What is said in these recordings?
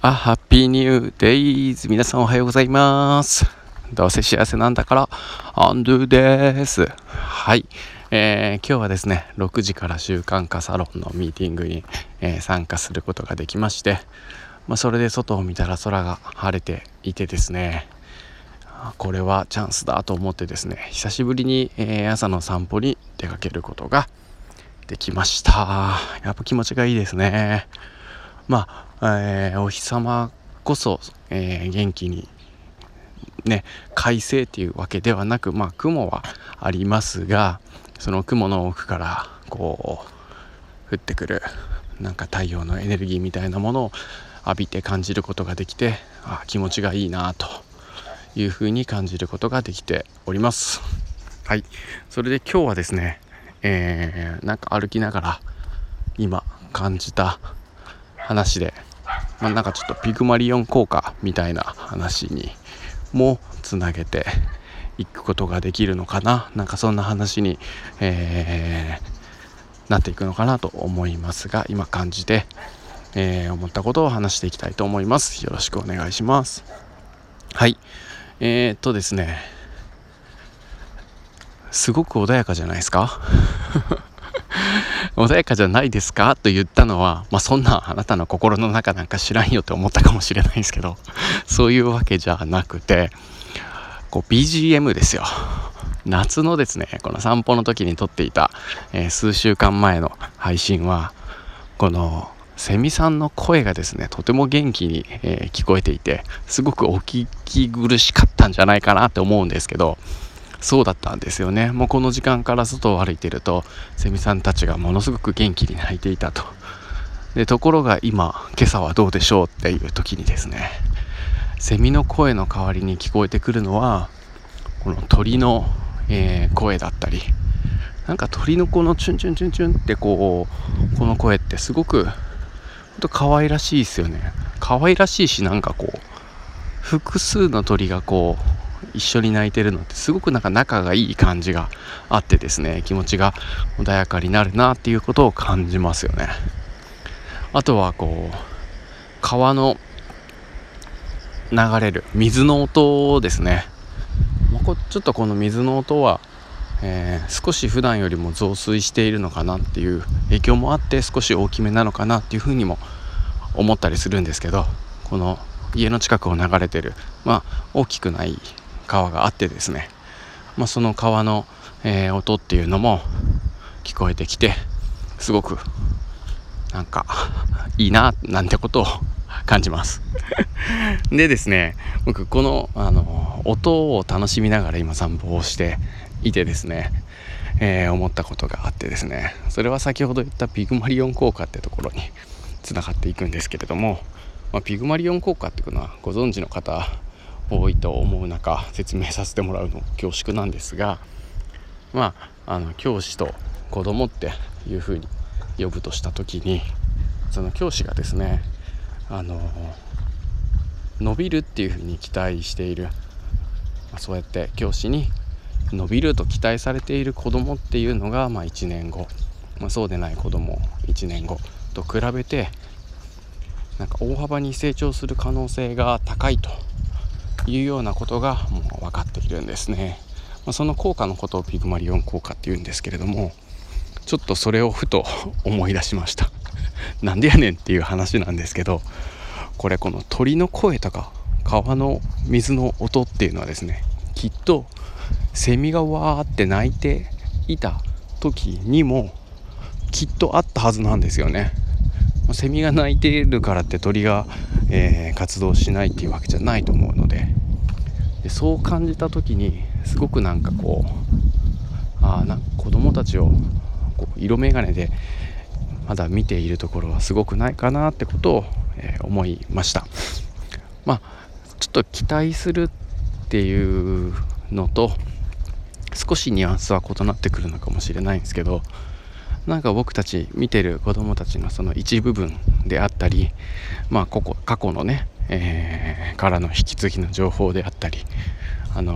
あ、ハッピーニューデイズ。皆さんおはようございます。どうせ幸せなんだから、アンドゥです。はい。えー、今日はですね、6時から習慣化サロンのミーティングに、えー、参加することができまして、まあ、それで外を見たら空が晴れていてですね、これはチャンスだと思ってですね、久しぶりに、えー、朝の散歩に出かけることができました。やっぱ気持ちがいいですね。まあ、えー、お日様こそ、えー、元気にね快晴っていうわけではなくまあ雲はありますがその雲の奥からこう降ってくるなんか太陽のエネルギーみたいなものを浴びて感じることができてあ気持ちがいいなというふうに感じることができております。はい。それで今日はですねえー、なんか歩きながら今感じた話で、まあ、なんかちょっとピグマリオン効果みたいな話にもつなげていくことができるのかな。なんかそんな話に、えー、なっていくのかなと思いますが今感じて、えー、思ったことを話していきたいと思います。よろしくお願いします。はい。えー、っとですね。すごく穏やかじゃないですか？穏やかじゃないですか？と言ったのは、まあ、そんなあなたの心の中なんか知らんよって思ったかもしれないですけど そういうわけじゃなくてこう BGM ですよ。夏のですねこの散歩の時に撮っていた、えー、数週間前の配信はこのセミさんの声がですねとても元気に、えー、聞こえていてすごくお聞き苦しかったんじゃないかなって思うんですけどそうだったんですよね。もうこの時間から外を歩いてるとセミさんたちがものすごく元気に鳴いていたと。でところが今今朝はどうでしょうっていう時にですねセミの声の代わりに聞こえてくるのはこの鳥の、えー、声だったりなんか鳥のこのチュンチュンチュンチュンってこうこの声ってすごくほんと可愛らしいですよね。可愛らしいしなんかこう複数の鳥がこう一緒に泣いてるのってすごくなんか仲がいい感じがあってですね気持ちが穏やかになるなっていうことを感じますよね。あとはこう川の流れる水の音ですね。ちょっとこの水の音は、えー、少し普段よりも増水しているのかなっていう影響もあって少し大きめなのかなっていうふうにも思ったりするんですけどこの家の近くを流れてるまあ大きくない川があってですね、まあ、その川の、えー、音っていうのも聞こえてきてすごくなんかいいななんてことを 感じます。でですね僕このあの音を楽しみながら今散歩をしていてですね、えー、思ったことがあってですねそれは先ほど言ったピグマリオン効果ってところにつながっていくんですけれども、まあ、ピグマリオン効果っていうのはご存知の方多いと思う中説明させてもらうの恐縮なんですがまああの教師と子供っていうふうに呼ぶとした時にその教師がですねあの伸びるっていうふうに期待している、そうやって教師に伸びると期待されている子供っていうのが、まあ、1年後、まあ、そうでない子供1年後と比べてなんか大幅に成長する可能性が高いというようなことがもう分かっているんですね。まあ、その効果のことをピグマリオン効果っていうんですけれどもちょっとそれをふと 思い出しました。なんでやねんっていう話なんですけどこれこの鳥の声とか川の水の音っていうのはですねきっとセミがわーって鳴いていた時にもきっとあったはずなんですよね。セミが鳴いてるからって鳥が、えー、活動しないっていうわけじゃないと思うので。でそう感じた時にすごくなんかこうあな子供たちをこう色眼鏡でまだ見ているところはすごくないかなってことを、えー、思いました。まあちょっと期待するっていうのと少しニュアンスは異なってくるのかもしれないんですけどなんか僕たち見てる子供たちのその一部分であったりまあここ過去のね、えー、からの引き継ぎの情報であったりあの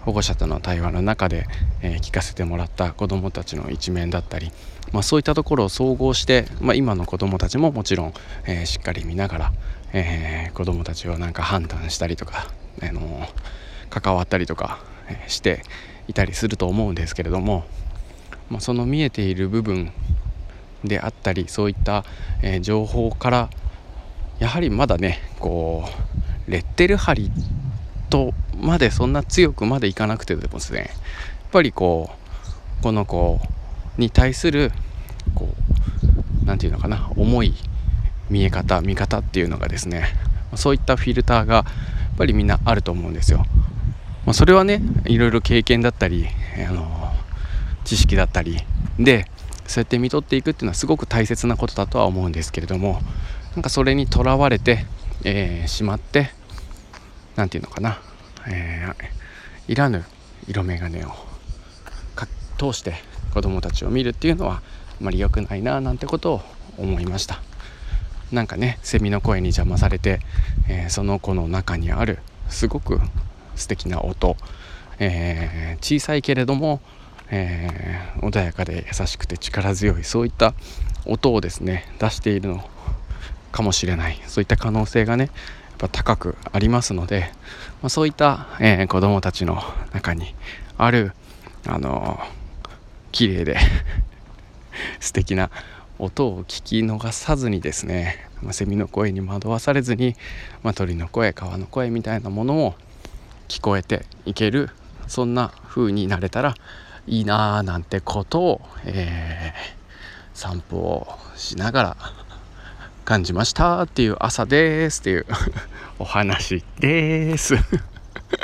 ー、保護者との対話の中で、えー、聞かせてもらった子どもたちの一面だったり、まあ、そういったところを総合して、まあ、今の子どもたちももちろん、えー、しっかり見ながら、えー、子どもたちをなんか判断したりとか、あの関わったりとかしていたりすると思うんですけれども、まあ、その見えている部分であったりそういった、え情報からやはりまだねこうレッテル貼りとまでそんな強くまでいかなくてもですねやっぱりこうこの子に対するこう何て言うのかな重い見え方見方っていうのがですねそういったフィルターがやっぱりみんなあると思うんですよ。まあ、それはねいろいろ経験だったり、あの知識だったりでそうやって見とっていくっていうのはすごく大切なことだとは思うんですけれどもなんかそれにとらわれて、えー、しまって何て言うのかな、えー、いらぬ色眼鏡を通して子供たちを見るっていうのはあまり良くないななんてことを思いました。なんかねセミの声に邪魔されて、えー、その子の中にあるすごく素敵な音、え、小さいけれども、えー、穏やかで優しくて力強いそういった音をですね出しているのかもしれない。そういった可能性がねやっぱ高くありますので、まあ、そういった、えー、子どもたちの中にあるあの綺麗で 素敵な音を聞き逃さずにですね、まあ、セミの声に惑わされずに、まあ、鳥の声川の声みたいなものも聞こえていけるそんな風になれたらいいなあなんてことを、えー、散歩をしながら感じましたっていう朝ですっていうお話です。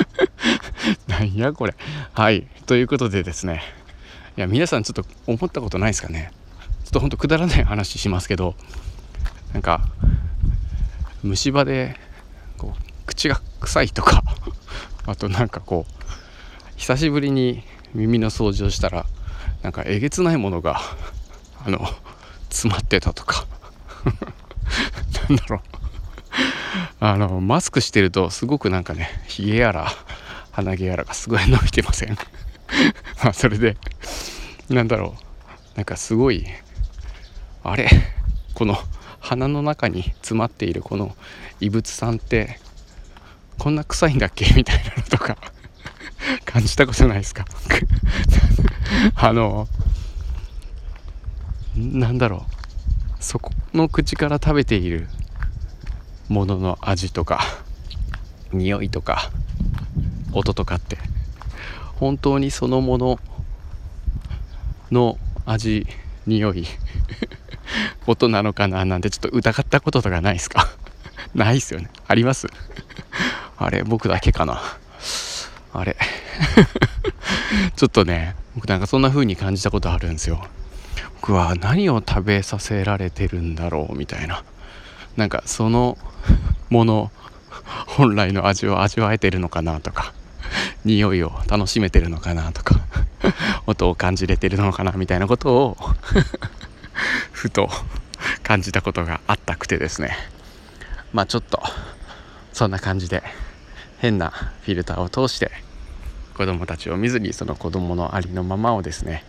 なんやこれ。はい。ということでですね。いや皆さんちょっと思ったことないですかね。ちょっとほんとくだらない話しますけどなんか虫歯でこう口が臭いとか あとなんかこう久しぶりに耳の掃除をしたらなんかえげつないものが あの詰まってたとか。なんだろう。あのマスクしてるとすごくなんかねひげやら鼻毛やらがすごい伸びてません？ま あそれでなんだろう。なんかすごいあれ？この鼻の中に詰まっているこの異物さんってこんな臭いんだっけ？みたいなのとか。感じたことないですか？あのなんだろう。そこの口から食べているものの味とか 匂いとか音とかって本当にそのものの味匂い音なのかな？なんてちょっと疑ったこととかないですか？ないっすよね。あります？あれ僕だけかな。あれ。ちょっとね僕なんかそんな風に感じたことあるんですよ。僕は何を食べさせられてるんだろうみたいな。なんかその もの本来の味を味わえてるのかなとか匂いを楽しめてるのかなとか 音を感じれてるのかなみたいなことをふと感じたことがあったくてですね。まあちょっとそんな感じで変なフィルターを通して子供たちを見ずにその子供のありのままをですね、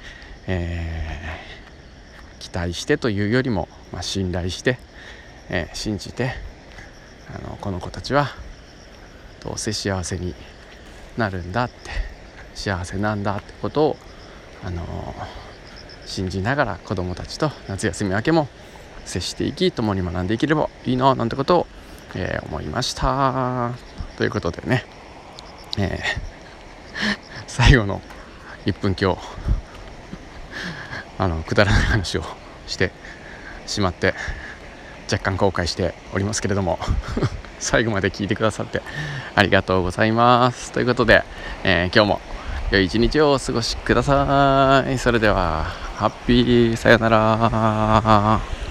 えー期待してというよりも、まあ、信頼して、えー、信じてあのこの子たちはどうせ幸せになるんだって幸せなんだってことを、あの信じながら子どもたちと夏休み明けも接していき共に学んでいければいいななんてことを、えー、思いました。ということでね、えー、最後の1分今日あのくだらない話をしてしまって若干後悔しておりますけれども 最後まで聞いてくださってありがとうございます。ということで、えー、今日も良い一日をお過ごしください。それではハッピーさよなら。